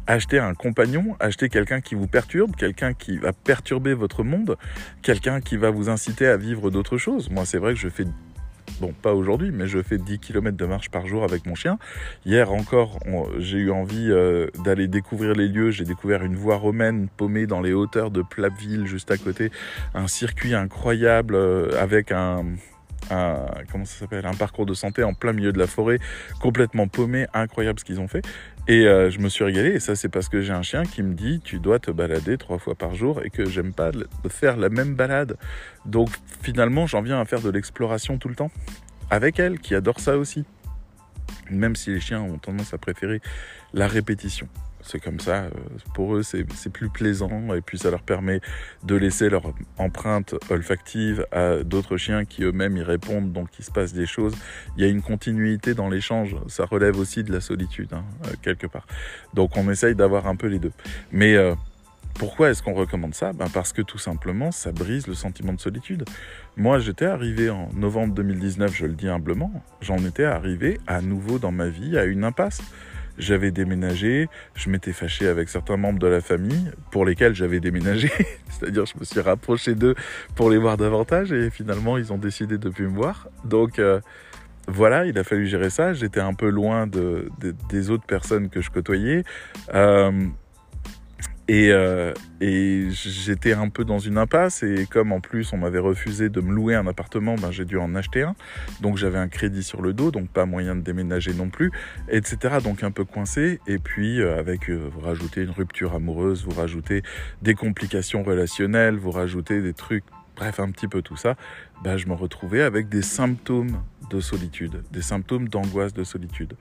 acheter un compagnon, acheter quelqu'un qui vous perturbe, quelqu'un qui va perturber votre monde, quelqu'un qui va vous inciter à vivre d'autres choses. Moi, c'est vrai que je fais bon, pas aujourd'hui, mais je fais 10 km de marche par jour avec mon chien. Hier encore, j'ai eu envie euh, d'aller découvrir les lieux. J'ai découvert une voie romaine paumée dans les hauteurs de Plapville, juste à côté. Un circuit incroyable euh, avec un, un, comment ça s'appelle? Un parcours de santé en plein milieu de la forêt, complètement paumé, incroyable ce qu'ils ont fait. Et euh, je me suis régalé, et ça c'est parce que j'ai un chien qui me dit tu dois te balader trois fois par jour et que j'aime pas faire la même balade. Donc finalement j'en viens à faire de l'exploration tout le temps. Avec elle, qui adore ça aussi. Même si les chiens ont tendance à préférer la répétition c'est comme ça. Pour eux, c'est plus plaisant et puis ça leur permet de laisser leur empreinte olfactive à d'autres chiens qui eux-mêmes y répondent, donc il se passe des choses. Il y a une continuité dans l'échange. Ça relève aussi de la solitude, hein, euh, quelque part. Donc on essaye d'avoir un peu les deux. Mais euh, pourquoi est-ce qu'on recommande ça? Ben Parce que tout simplement, ça brise le sentiment de solitude. Moi, j'étais arrivé en novembre 2019, je le dis humblement, j'en étais arrivé à nouveau dans ma vie à une impasse j'avais déménagé, je m'étais fâché avec certains membres de la famille pour lesquels j'avais déménagé, c'est-à-dire je me suis rapproché d'eux pour les voir davantage et finalement ils ont décidé de plus me voir. Donc euh, voilà, il a fallu gérer ça. J'étais un peu loin de, des autres personnes que je côtoyais. Euh, et, euh, et j'étais un peu dans une impasse et comme en plus on m'avait refusé de me louer un appartement, ben j'ai dû en acheter un. Donc j'avais un crédit sur le dos, donc pas moyen de déménager non plus, etc. Donc un peu coincé. Et puis euh, avec euh, vous rajoutez une rupture amoureuse, vous rajoutez des complications relationnelles, vous rajoutez des trucs bref, un petit peu tout ça, bah, je me retrouvais avec des symptômes de solitude, des symptômes d'angoisse de solitude.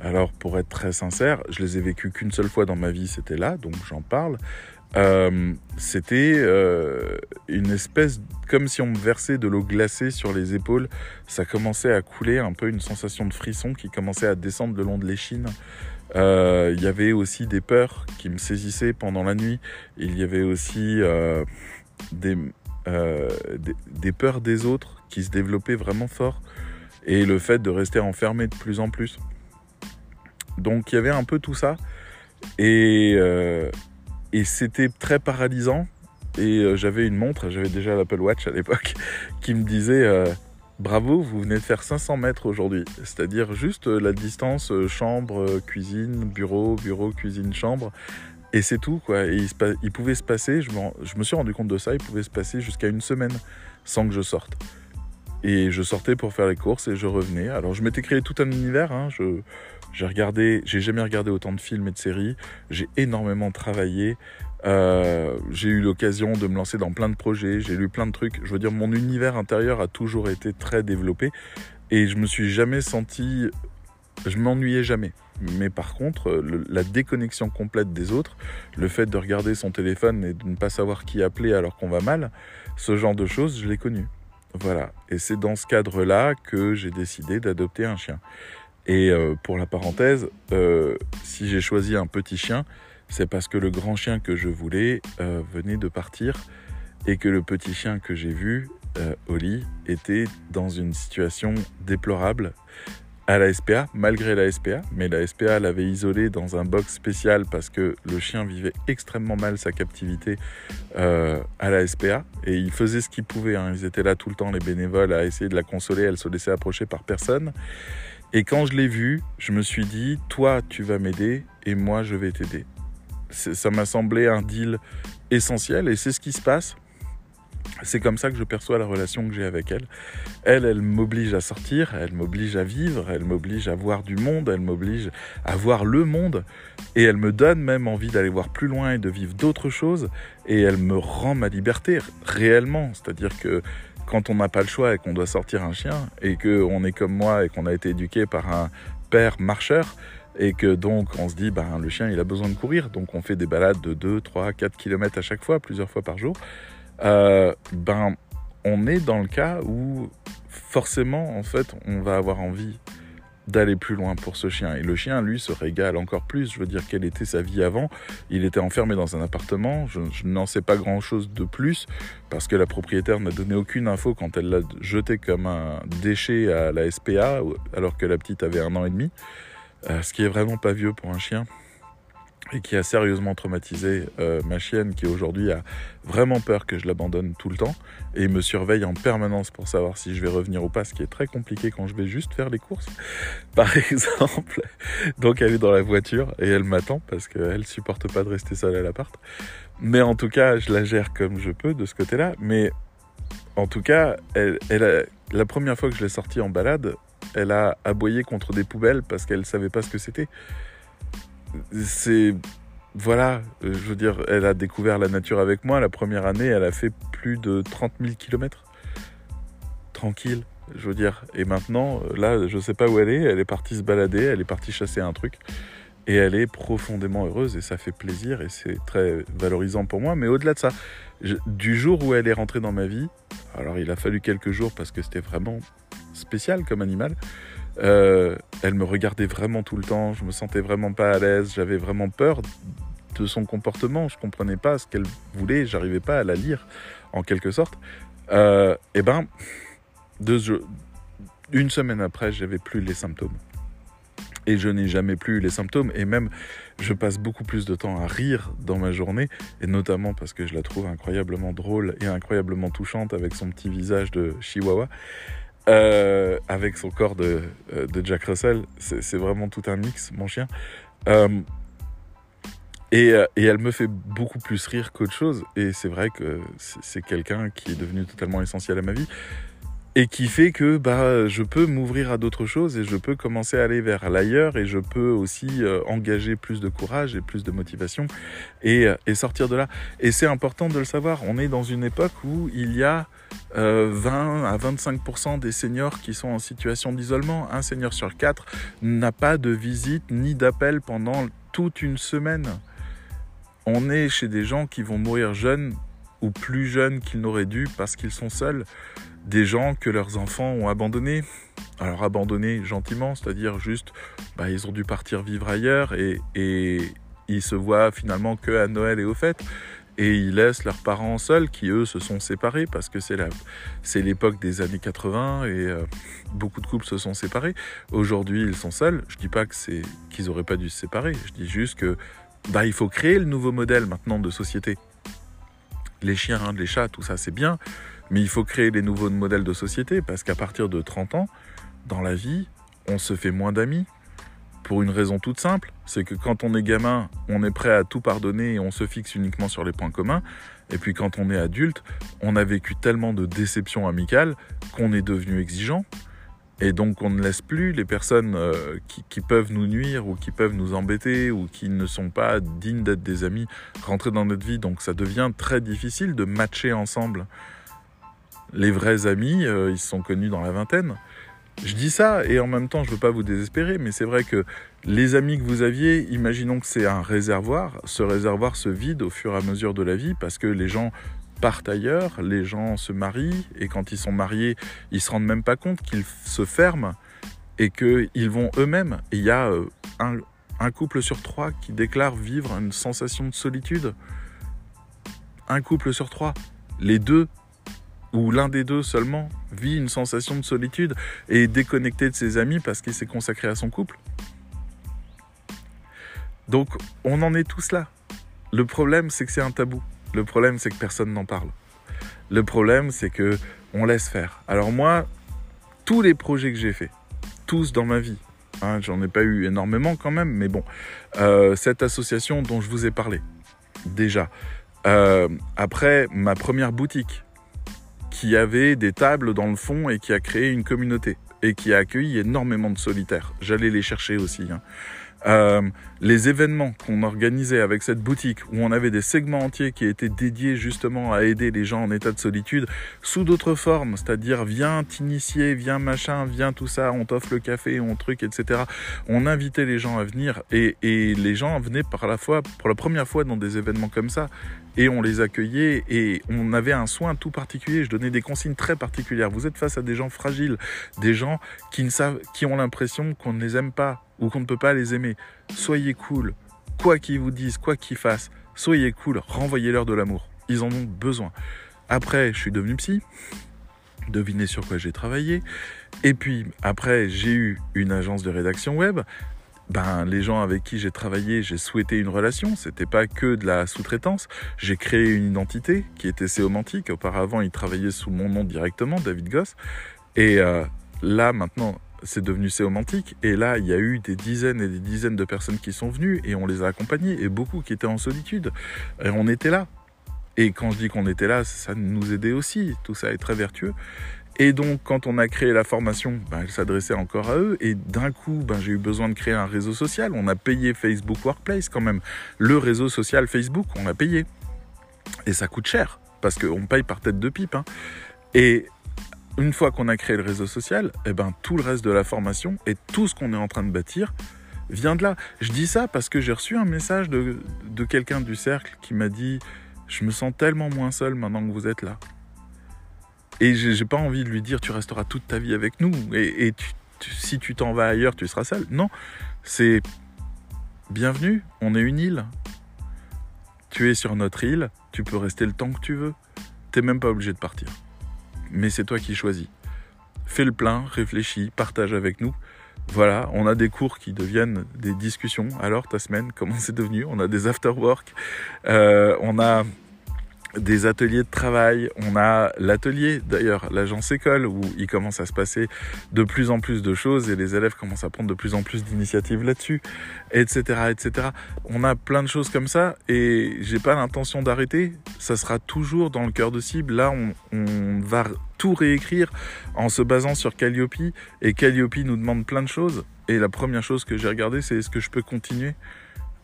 Alors, pour être très sincère, je les ai vécus qu'une seule fois dans ma vie, c'était là, donc j'en parle. Euh, c'était euh, une espèce comme si on me versait de l'eau glacée sur les épaules. Ça commençait à couler, un peu une sensation de frisson qui commençait à descendre le long de l'échine. Euh, il y avait aussi des peurs qui me saisissaient pendant la nuit. Il y avait aussi des, peurs des autres qui se développaient vraiment fort. Et le fait de rester enfermé de plus en plus. Donc il y avait un peu tout ça. Et et c'était très paralysant. Et euh, j'avais une montre, j'avais déjà l'Apple Watch à l'époque, qui me disait euh, Bravo, vous venez de faire 500 mètres aujourd'hui. C'est-à-dire juste euh, la distance chambre, cuisine, bureau, bureau, cuisine, chambre. Et c'est tout, quoi. Et il, pouvait se passer, je, je me suis rendu compte de ça, il pouvait se passer jusqu'à une semaine sans que je sorte. Et je sortais pour faire les courses et je revenais. Alors je m'étais créé tout un univers. Hein. Je, j'ai regardé, j'ai jamais regardé autant de films et de séries. J'ai énormément travaillé. Euh, j'ai eu l'occasion de me lancer dans plein de projets. J'ai lu plein de trucs. Je veux dire, mon univers intérieur a toujours été très développé et je me suis jamais senti, je m'ennuyais jamais. Mais par contre, la déconnexion complète des autres, le fait de regarder son téléphone et de ne pas savoir qui appeler alors qu'on va mal, ce genre de choses, je l'ai connu. Voilà. Et c'est dans ce cadre-là que j'ai décidé d'adopter un chien. Et euh, pour la parenthèse, euh, si j'ai choisi un petit chien, c'est parce que le grand chien que je voulais euh, venait de partir et que le petit chien que j'ai vu, Oli, était dans une situation déplorable à la SPA, malgré la SPA, mais la SPA l'avait isolé dans un box spécial parce que le chien vivait extrêmement mal sa captivité à la SPA et il faisait ce qu'il pouvait. Hein. Ils étaient là tout le temps, les bénévoles, à essayer de la consoler. Elle se laissait approcher par personne. Et quand je l'ai vu, je me suis dit, toi, tu vas m'aider et moi, je vais t'aider. Ça m'a semblé un deal essentiel et c'est ce qui se passe. C'est comme ça que je perçois la relation que j'ai avec elle. Elle, elle m'oblige à sortir, elle m'oblige à vivre, elle m'oblige à voir du monde, elle m'oblige à voir le monde et elle me donne même envie d'aller voir plus loin et de vivre d'autres choses et elle me rend ma liberté réellement. C'est-à-dire que quand on n'a pas le choix et qu'on doit sortir un chien, et qu'on est comme moi et qu'on a été éduqué par un père marcheur, et que donc on se dit, ben, le chien il a besoin de courir, donc on fait des balades de 2, 3, 4 km à chaque fois, plusieurs fois par jour, euh, ben, on est dans le cas où forcément, en fait, on va avoir envie d'aller plus loin pour ce chien. Et le chien, lui, se régale encore plus. Je veux dire, quelle était sa vie avant? Il était enfermé dans un appartement. Je, n'en sais pas grand-chose de plus parce que la propriétaire n'a donné aucune info quand elle l'a jeté comme un déchet à la SPA alors que la petite avait un an et demi. Euh, ce qui est vraiment pas vieux pour un chien et qui a sérieusement traumatisé euh, ma chienne qui aujourd'hui a vraiment peur que je l'abandonne tout le temps et me surveille en permanence pour savoir si je vais revenir ou pas, ce qui est très compliqué quand je vais juste faire les courses, par exemple. Donc elle est dans la voiture et elle m'attend parce qu'elle supporte pas de rester seule à l'appart. Mais en tout cas, je la gère comme je peux de ce côté-là. Mais en tout cas, elle, elle la première fois que je l'ai sortie en balade, elle a aboyé contre des poubelles parce qu'elle savait pas ce que c'était c'est voilà, euh, je veux dire, elle a découvert la nature avec moi. La première année, elle a fait plus de 30 000 km. Tranquille, je veux dire. Et maintenant, euh, là, je sais pas où elle est. Elle est partie se balader, elle est partie chasser un truc. Et elle est profondément heureuse et ça fait plaisir et c'est très valorisant pour moi. Mais au-delà de ça, du jour où elle est rentrée dans ma vie, alors il a fallu quelques jours parce que c'était vraiment spécial comme animal, euh, elle me regardait vraiment tout le temps, je me sentais vraiment pas à l'aise, j'avais vraiment peur de son comportement, je comprenais pas ce qu'elle voulait, j'arrivais pas à la lire en quelque sorte. Euh, et ben, deux, une semaine après, j'avais plus les symptômes. Et je n'ai jamais plus les symptômes. Et même, je passe beaucoup plus de temps à rire dans ma journée. Et notamment parce que je la trouve incroyablement drôle et incroyablement touchante avec son petit visage de chihuahua. Euh, avec son corps de, euh, Jack Russell. C'est vraiment tout un mix, mon chien. Euh, et, elle me fait beaucoup plus rire qu'autre chose. Et c'est vrai que c'est quelqu'un qui est devenu totalement essentiel à ma vie. Et qui fait que bah, je peux m'ouvrir à d'autres choses et je peux commencer à aller vers l'ailleurs et je peux aussi euh, engager plus de courage et plus de motivation et, et sortir de là. Et c'est important de le savoir, on est dans une époque où il y a euh, 20 à 25% des seniors qui sont en situation d'isolement. Un senior sur quatre n'a pas de visite ni d'appel pendant toute une semaine. On est chez des gens qui vont mourir jeunes ou plus jeunes qu'ils n'auraient dû parce qu'ils sont seuls des gens que leurs enfants ont abandonnés. Alors abandonnés gentiment, c'est-à-dire juste, bah, ils ont dû partir vivre ailleurs et, ils se voient finalement que à Noël et aux fêtes. Et ils laissent leurs parents seuls, qui eux se sont séparés parce que c'est c'est l'époque des années 80 et euh, beaucoup de couples se sont séparés. Aujourd'hui, ils sont seuls. Je dis pas c'est qu'ils auraient pas dû se séparer. Je dis juste que bah il faut créer le nouveau modèle maintenant de société. Les chiens, les chats, tout ça c'est bien, mais il faut créer les nouveaux modèles de société parce qu'à partir de 30 ans, dans la vie, on se fait moins d'amis. Pour une raison toute simple, c'est que quand on est gamin, on est prêt à tout pardonner et on se fixe uniquement sur les points communs. Et puis quand on est adulte, on a vécu tellement de déceptions amicales qu'on est devenu exigeant. Et donc on ne laisse plus les personnes euh, qui, peuvent nous nuire ou qui peuvent nous embêter ou qui ne sont pas dignes d'être des amis rentrer dans notre vie. Donc ça devient très difficile de matcher ensemble les vrais amis, euh, ils se sont connus dans la vingtaine. Je dis ça et en même temps, je ne veux pas vous désespérer, mais c'est vrai que les amis que vous aviez, imaginons que c'est un réservoir. Ce réservoir se vide au fur et à mesure de la vie parce que les gens partent ailleurs, les gens se marient et quand ils sont mariés, ils se rendent même pas compte qu'ils se ferment et qu'ils vont eux-mêmes. Il y a euh, un, un couple sur trois qui déclare vivre une sensation de solitude. Un couple sur trois. Les deux où l'un des deux seulement vit une sensation de solitude et est déconnecté de ses amis parce qu'il s'est consacré à son couple. Donc on en est tous là. Le problème c'est que c'est un tabou. Le problème c'est que personne n'en parle. Le problème c'est que on laisse faire. Alors moi, tous les projets que j'ai faits, tous dans ma vie, hein, j'en ai pas eu énormément quand même, mais bon, euh, cette association dont je vous ai parlé, déjà. Euh, après ma première boutique, qui avait des tables dans le fond et qui a créé une communauté et qui a accueilli énormément de solitaires. J'allais les chercher aussi. Hein. Euh, les événements qu'on organisait avec cette boutique, où on avait des segments entiers qui étaient dédiés justement à aider les gens en état de solitude, sous d'autres formes, c'est-à-dire viens t'initier, viens machin, viens tout ça, on t'offre le café, on truc, etc. On invitait les gens à venir et, et les gens venaient par la fois, pour la première fois dans des événements comme ça, et on les accueillait et on avait un soin tout particulier. Je donnais des consignes très particulières. Vous êtes face à des gens fragiles, des gens qui ne savent, qui ont l'impression qu'on ne les aime pas ou qu'on ne peut pas les aimer. Soyez cool, quoi qu'ils vous disent, quoi qu'ils fassent, soyez cool, renvoyez-leur de l'amour. Ils en ont besoin. Après, je suis devenu psy. Devinez sur quoi j'ai travaillé. Et puis après, j'ai eu une agence de rédaction web. Ben, les gens avec qui j'ai travaillé, j'ai souhaité une relation. C'était pas que de la sous-traitance. J'ai créé une identité qui était séomantique. Auparavant, ils travaillaient sous mon nom directement, David Goss. Et euh, là, maintenant, c'est devenu séomantique. Et là, il y a eu des dizaines et des dizaines de personnes qui sont venues et on les a accompagnées et beaucoup qui étaient en solitude. Et on était là. Et quand je dis qu'on était là, ça nous aidait aussi. Tout ça est très vertueux. Et donc, quand on a créé la formation, ben, elle s'adressait encore à eux. Et d'un coup, ben, j'ai eu besoin de créer un réseau social. On a payé Facebook Workplace quand même. Le réseau social Facebook, on a payé. Et ça coûte cher, parce qu'on paye par tête de pipe. Hein. Et une fois qu'on a créé le réseau social, eh ben, tout le reste de la formation et tout ce qu'on est en train de bâtir vient de là. Je dis ça parce que j'ai reçu un message de, de quelqu'un du cercle qui m'a dit Je me sens tellement moins seul maintenant que vous êtes là. Et j'ai pas envie de lui dire Tu resteras toute ta vie avec nous et, tu, tu, si tu t'en vas ailleurs, tu seras seul. Non, c'est Bienvenue, on est une île. Tu es sur notre île, tu peux rester le temps que tu veux. T'es même pas obligé de partir mais c'est toi qui choisis. Fais le plein, réfléchis, partage avec nous. Voilà, on a des cours qui deviennent des discussions. Alors, ta semaine, comment c'est devenu? On a des after-work, euh, on a des ateliers de travail. On a l'atelier, d'ailleurs, l'agence école, où il commence à se passer de plus en plus de choses et les élèves commencent à prendre de plus en plus d'initiatives là-dessus, etc., etc. On a plein de choses comme ça et j'ai pas l'intention d'arrêter. Ça sera toujours dans le cœur de cible. Là, on, on va tout réécrire en se basant sur Calliope et Calliope nous demande plein de choses. Et la première chose que j'ai regardé, c'est est-ce que je peux continuer?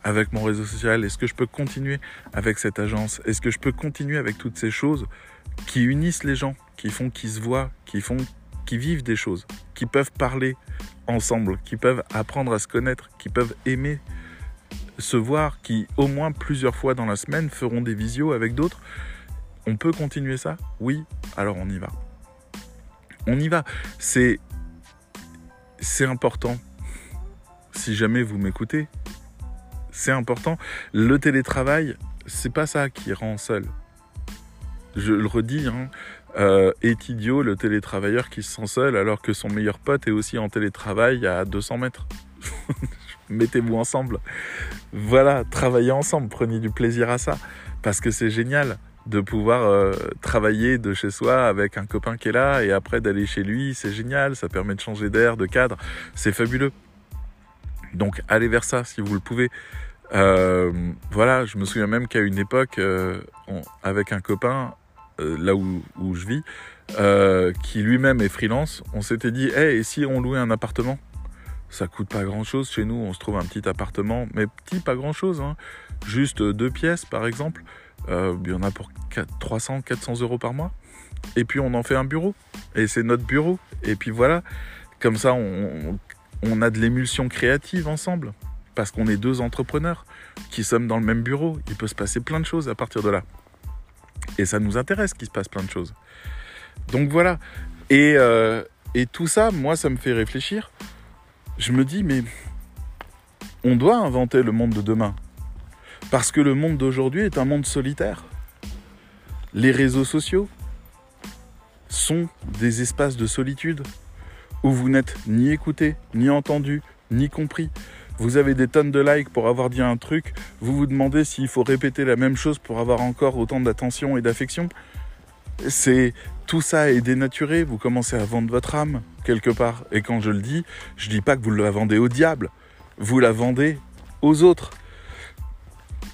Avec mon réseau social? Est-ce que je peux continuer avec cette agence? Est-ce que je peux continuer avec toutes ces choses qui unissent les gens, qui font qu'ils se voient, qui font vivent des choses, qui peuvent parler ensemble, qui peuvent apprendre à se connaître, qui peuvent aimer se voir, qui au moins plusieurs fois dans la semaine feront des visios avec d'autres? On peut continuer ça? Oui, alors on y va. On y va. C'est c'est important. Si jamais vous m'écoutez, c'est important. Le télétravail, c'est pas ça qui rend seul. Je le redis, hein, euh, est idiot le télétravailleur qui se sent seul alors que son meilleur pote est aussi en télétravail à 200 mètres. Mettez-vous ensemble. Voilà, travaillez ensemble, prenez du plaisir à ça. Parce que c'est génial de pouvoir euh, travailler de chez soi avec un copain qui est là et après d'aller chez lui, c'est génial, ça permet de changer d'air, de cadre, c'est fabuleux. Donc allez vers ça si vous le pouvez. Euh, voilà, je me souviens même qu'à une époque, euh, avec un copain, euh, là où, où, je vis, qui lui-même est freelance, on s'était dit, hey, et si on louait un appartement? Ça coûte pas grand-chose chez nous, on se trouve un petit appartement, mais petit, pas grand-chose, hein. juste deux pièces par exemple. il y en a pour 300, 400 euros par mois. Et puis on en fait un bureau. Et c'est notre bureau. Et puis voilà, comme ça on, on a de l'émulsion créative ensemble, parce qu'on est deux entrepreneurs qui sommes dans le même bureau. Il peut se passer plein de choses à partir de là. Et ça nous intéresse qu'il se passe plein de choses. Donc voilà. Et, euh, et tout ça, moi, ça me fait réfléchir. Je me dis, mais on doit inventer le monde de demain. Parce que le monde d'aujourd'hui est un monde solitaire. Les réseaux sociaux sont des espaces de solitude où vous n'êtes ni écouté, ni entendu, ni compris. Vous avez des tonnes de likes pour avoir dit un truc, vous vous demandez s'il faut répéter la même chose pour avoir encore autant d'attention et d'affection. C'est tout ça est dénaturé, vous commencez à vendre votre âme quelque part. Et quand je le dis, je dis pas que vous la vendez au diable, vous la vendez aux autres.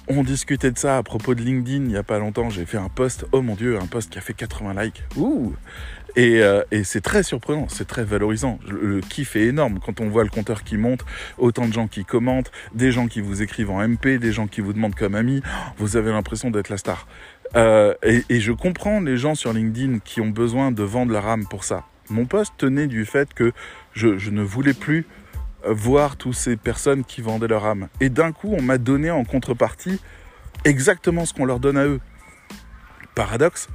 On discutait de ça à propos de LinkedIn il n'y a pas longtemps. J'ai fait un post, oh mon dieu, un post qui a fait 80 likes. Ouh et, euh, et c'est très surprenant, c'est très valorisant. Le, kiff est énorme quand on voit le compteur qui monte, autant de gens qui commentent, des gens qui vous écrivent en MP, des gens qui vous demandent comme ami. Vous avez l'impression d'être la star. Euh, et, et, je comprends les gens sur LinkedIn qui ont besoin de vendre leur âme pour ça. Mon poste tenait du fait que je, je ne voulais plus voir toutes ces personnes qui vendaient leur âme. Et d'un coup, on m'a donné en contrepartie exactement ce qu'on leur donne à eux. Paradoxe,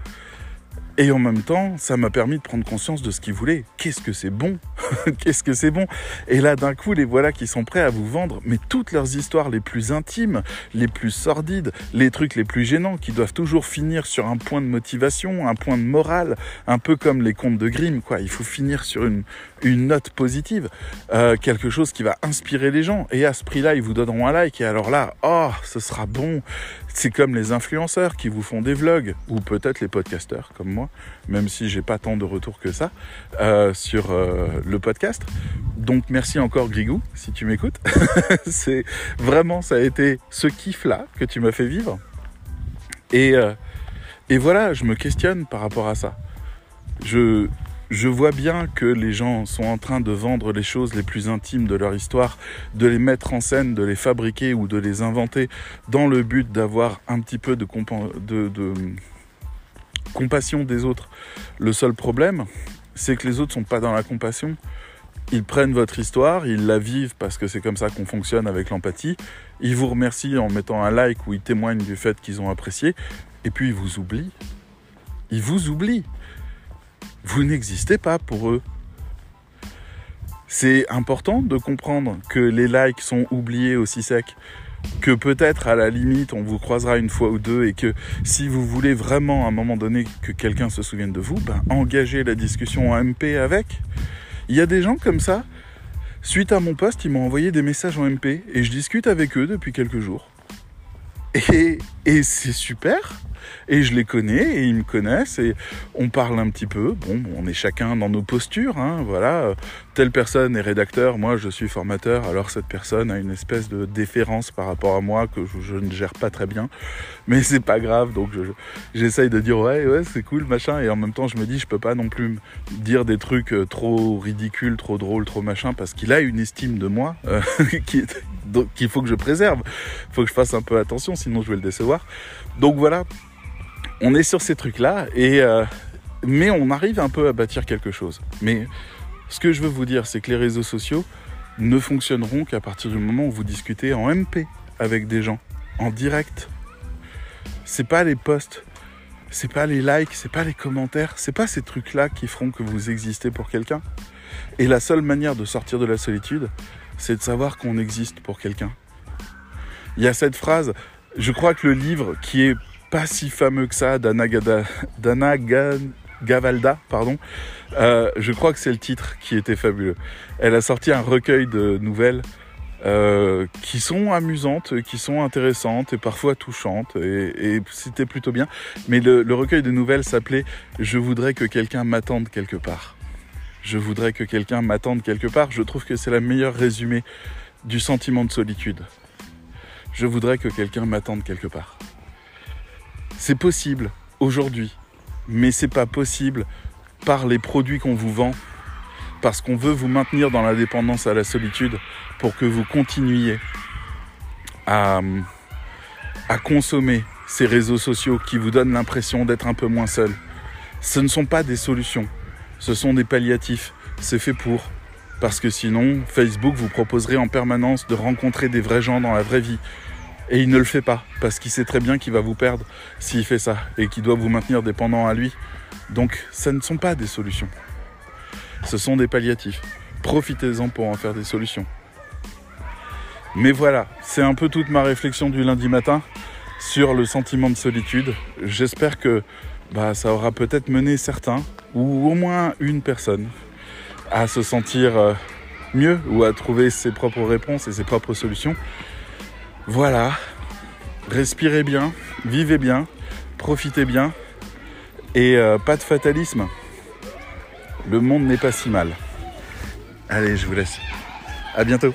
et en même temps, ça m'a permis de prendre conscience de ce qu'ils voulaient. Qu'est-ce que c'est bon Qu'est-ce que c'est bon Et là, d'un coup, les voilà qui sont prêts à vous vendre, mais toutes leurs histoires les plus intimes, les plus sordides, les trucs les plus gênants, qui doivent toujours finir sur un point de motivation, un point de morale, un peu comme les contes de Grimm, quoi. Il faut finir sur une, note positive, euh, quelque chose qui va inspirer les gens. Et à ce prix-là, ils vous donneront un like. Et alors là, oh, ce sera bon. C'est comme les influenceurs qui vous font des vlogs, ou peut-être les podcasteurs comme moi, même si j'ai pas tant de retours que ça euh, sur euh, le podcast. Donc merci encore Grigou, si tu m'écoutes. c'est vraiment, ça a été ce kiff-là que tu m'as fait vivre. Et, euh, et voilà, je me questionne par rapport à ça. Je, je vois bien que les gens sont en train de vendre les choses les plus intimes de leur histoire, de les mettre en scène, de les fabriquer ou de les inventer dans le but d'avoir un petit peu de, compassion des autres. Le seul problème, c'est que les autres sont pas dans la compassion. Ils prennent votre histoire, ils la vivent parce que c'est comme ça qu'on fonctionne avec l'empathie. Ils vous remercient en mettant un like ou ils témoignent du fait qu'ils ont apprécié. Et puis ils vous oublient. Ils vous oublient vous n'existez pas pour eux. C'est important de comprendre que les likes sont oubliés aussi sec, que peut-être à la limite on vous croisera une fois ou deux et que si vous voulez vraiment à un moment donné que quelqu'un se souvienne de vous, ben engagez la discussion en MP avec. Il y a des gens comme ça, suite à mon poste, ils m'ont envoyé des messages en MP et je discute avec eux depuis quelques jours. Et, et c'est super et je les connais et ils me connaissent et on parle un petit peu. Bon, on est chacun dans nos postures, hein, voilà. Telle personne est rédacteur, moi je suis formateur, alors cette personne a une espèce de déférence par rapport à moi que je, ne gère pas très bien, mais c'est pas grave, donc j'essaye de dire ouais, ouais, c'est cool, machin, et en même temps je me dis je peux pas non plus dire des trucs euh, trop ridicules, trop drôles, trop machin, parce qu'il a une estime de moi euh, qu'il faut que je préserve, il faut que je fasse un peu attention, sinon je vais le décevoir. Donc voilà, on est sur ces trucs-là, et euh, mais on arrive un peu à bâtir quelque chose. Mais ce que je veux vous dire, c'est que les réseaux sociaux ne fonctionneront qu'à partir du moment où vous discutez en MP avec des gens, en direct. C'est pas les posts, c'est pas les likes, c'est pas les commentaires, c'est pas ces trucs-là qui feront que vous existez pour quelqu'un. Et la seule manière de sortir de la solitude, c'est de savoir qu'on existe pour quelqu'un. Il y a cette phrase, je crois que le livre qui est pas si fameux que ça d'Anna Gavalda, pardon, euh, je crois que c'est le titre qui était fabuleux. Elle a sorti un recueil de nouvelles euh, qui sont amusantes, qui sont intéressantes et parfois touchantes, et, c'était plutôt bien. Mais le, le recueil de nouvelles s'appelait Je voudrais que quelqu'un m'attende quelque part. Je voudrais que quelqu'un m'attende quelque part. Je trouve que c'est la meilleure résumé du sentiment de solitude. Je voudrais que quelqu'un m'attende quelque part. C'est possible aujourd'hui, mais c'est pas possible par les produits qu'on vous vend, parce qu'on veut vous maintenir dans la dépendance à la solitude pour que vous continuiez à, à consommer ces réseaux sociaux qui vous donnent l'impression d'être un peu moins seul. Ce ne sont pas des solutions, ce sont des palliatifs. C'est fait pour. Parce que sinon, Facebook vous proposerait en permanence de rencontrer des vrais gens dans la vraie vie. Et il ne le fait pas, parce qu'il sait très bien qu'il va vous perdre s'il fait ça, et qu'il doit vous maintenir dépendant à lui. Donc, ce ne sont pas des solutions. Ce sont des palliatifs. Profitez-en pour en faire des solutions. Mais voilà, c'est un peu toute ma réflexion du lundi matin sur le sentiment de solitude. J'espère que bah, ça aura peut-être mené certains, ou au moins une personne, à se sentir euh, mieux ou à trouver ses propres réponses et ses propres solutions. Voilà, respirez bien, vivez bien, profitez bien et euh, pas de fatalisme. Le monde n'est pas si mal. Allez, je vous laisse. À bientôt.